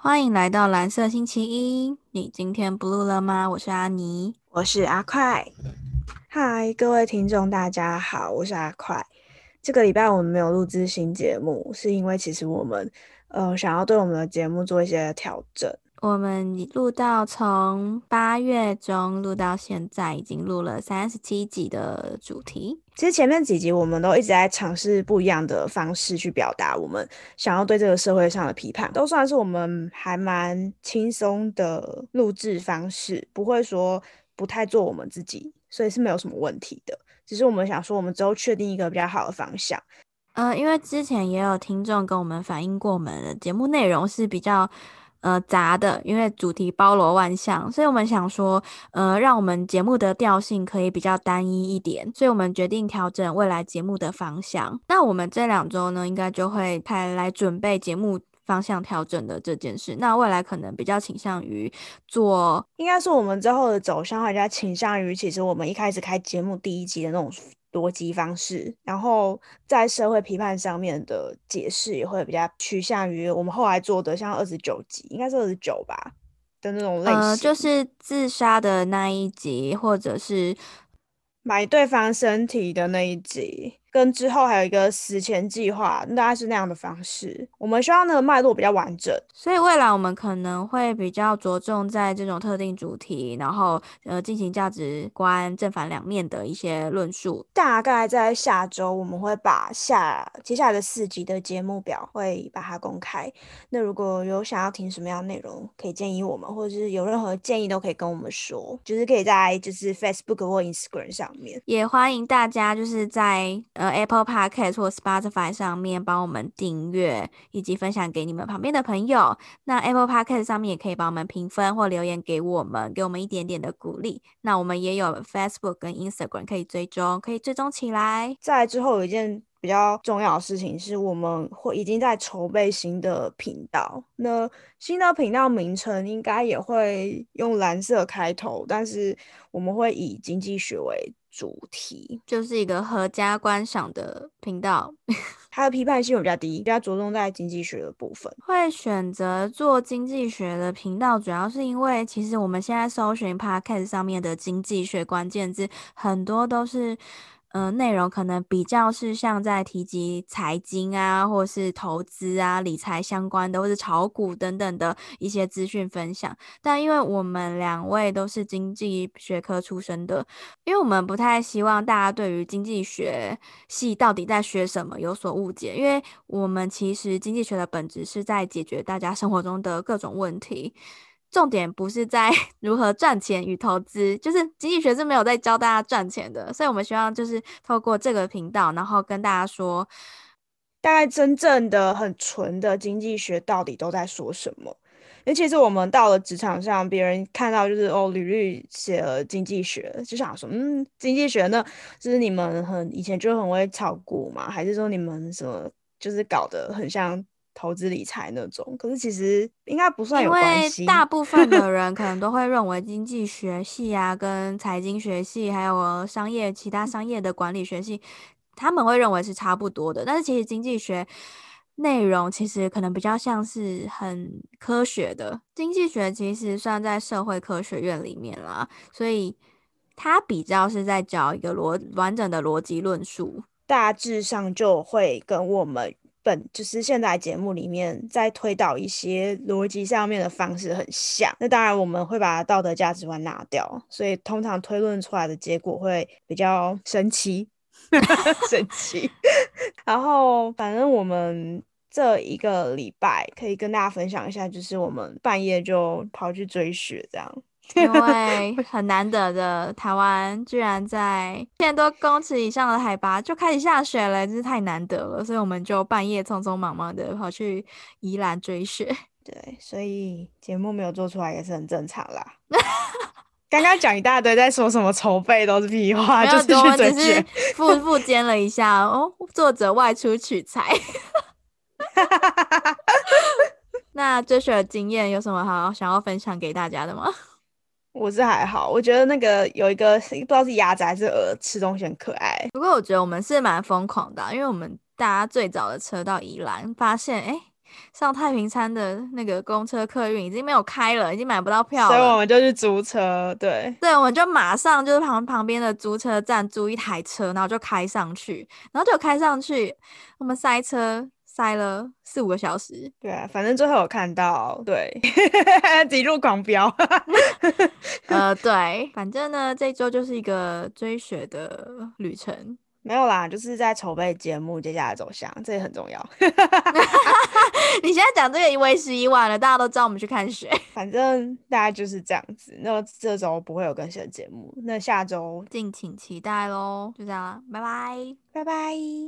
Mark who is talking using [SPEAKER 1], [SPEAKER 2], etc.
[SPEAKER 1] 欢迎来到蓝色星期一。你今天 blue 了吗？我是阿妮，
[SPEAKER 2] 我是阿快。嗨，各位听众，大家好，我是阿快。这个礼拜我们没有录制新节目，是因为其实我们呃想要对我们的节目做一些调整。
[SPEAKER 1] 我们录到从八月中录到现在，已经录了三十七集的主题。
[SPEAKER 2] 其实前面几集我们都一直在尝试不一样的方式去表达我们想要对这个社会上的批判，都算是我们还蛮轻松的录制方式，不会说不太做我们自己，所以是没有什么问题的。只是我们想说，我们之后确定一个比较好的方向。
[SPEAKER 1] 呃，因为之前也有听众跟我们反映过，我们的节目内容是比较。呃，杂的，因为主题包罗万象，所以我们想说，呃，让我们节目的调性可以比较单一一点，所以我们决定调整未来节目的方向。那我们这两周呢，应该就会开来准备节目方向调整的这件事。那未来可能比较倾向于做，
[SPEAKER 2] 应该是我们之后的走向会比较倾向于，其实我们一开始开节目第一集的那种。逻辑方式，然后在社会批判上面的解释也会比较趋向于我们后来做的，像二十九集，应该是二十九吧的那种类型，
[SPEAKER 1] 就是自杀的那一集，或者是
[SPEAKER 2] 买对方身体的那一集。跟之后还有一个死前计划，大概是那样的方式。我们希望那个脉络比较完整，
[SPEAKER 1] 所以未来我们可能会比较着重在这种特定主题，然后呃进行价值观正反两面的一些论述。
[SPEAKER 2] 大概在下周我们会把下接下来的四集的节目表会把它公开。那如果有想要听什么样内容，可以建议我们，或者是有任何建议都可以跟我们说，就是可以在就是 Facebook 或 Instagram 上面。
[SPEAKER 1] 也欢迎大家就是在。呃，Apple Podcast 或 Spotify 上面帮我们订阅以及分享给你们旁边的朋友。那 Apple Podcast 上面也可以帮我们评分或留言给我们，给我们一点点的鼓励。那我们也有 Facebook 跟 Instagram 可以追踪，可以追踪起来。
[SPEAKER 2] 在之后有一件比较重要的事情是，我们会已经在筹备新的频道。那新的频道名称应该也会用蓝色开头，但是我们会以经济学为。主题
[SPEAKER 1] 就是一个合家观赏的频道，
[SPEAKER 2] 它的批判性比较低，比较着重在经济学的部分。
[SPEAKER 1] 会选择做经济学的频道，主要是因为其实我们现在搜寻 Podcast 上面的经济学关键字，很多都是。呃，内容可能比较是像在提及财经啊，或是投资啊、理财相关的，或是炒股等等的一些资讯分享。但因为我们两位都是经济学科出身的，因为我们不太希望大家对于经济学系到底在学什么有所误解，因为我们其实经济学的本质是在解决大家生活中的各种问题。重点不是在 如何赚钱与投资，就是经济学是没有在教大家赚钱的，所以我们希望就是透过这个频道，然后跟大家说，
[SPEAKER 2] 大概真正的很纯的经济学到底都在说什么。因为其实我们到了职场上，别人看到就是哦，履历写了经济学，就想说，嗯，经济学呢，就是你们很以前就很会炒股嘛，还是说你们什么就是搞得很像？投资理财那种，可是其实应该不算有关系。
[SPEAKER 1] 大 部分的人可能都会认为经济学系啊，跟财经学系，还有商业其他商业的管理学系，他们会认为是差不多的。但是其实经济学内容其实可能比较像是很科学的。经济学其实算在社会科学院里面啦，所以它比较是在教一个逻完整的逻辑论述，
[SPEAKER 2] 大致上就会跟我们。本就是现在节目里面在推导一些逻辑上面的方式很像，那当然我们会把道德价值观拿掉，所以通常推论出来的结果会比较神奇 神奇。然后反正我们这一个礼拜可以跟大家分享一下，就是我们半夜就跑去追雪这样。
[SPEAKER 1] 因为很难得的，台湾居然在千多公尺以上的海拔就开始下雪了，真是太难得了。所以我们就半夜匆匆忙忙的跑去宜兰追雪。
[SPEAKER 2] 对，所以节目没有做出来也是很正常啦。刚刚讲一大堆，在说什么筹备都是屁话，就是去追雪。
[SPEAKER 1] 附附肩了一下哦，作者外出取材。那追雪的经验有什么好想要分享给大家的吗？
[SPEAKER 2] 我是还好，我觉得那个有一个不知道是鸭子还是鹅吃东西很可爱。
[SPEAKER 1] 不过我觉得我们是蛮疯狂的，因为我们大家最早的车到宜兰，发现哎上太平山的那个公车客运已经没有开了，已经买不到票
[SPEAKER 2] 所以我
[SPEAKER 1] 了。
[SPEAKER 2] 们就去租车，对，
[SPEAKER 1] 对，我们就马上就是旁旁边的租车站租一台车，然后就开上去，然后就开上去，我们塞车塞了四五个小时。
[SPEAKER 2] 对啊，反正最后有看到，对，一路狂飙，
[SPEAKER 1] 呃，对，反正呢，这周就是一个追雪的旅程。
[SPEAKER 2] 没有啦，就是在筹备节目接下来走向，这也很重要。
[SPEAKER 1] 你现在讲这个为时已晚了，大家都知道我们去看雪。
[SPEAKER 2] 反正大概就是这样子。那这周不会有更新的节目，那下周
[SPEAKER 1] 敬请期待喽，就这样啦，拜拜。
[SPEAKER 2] 拜拜。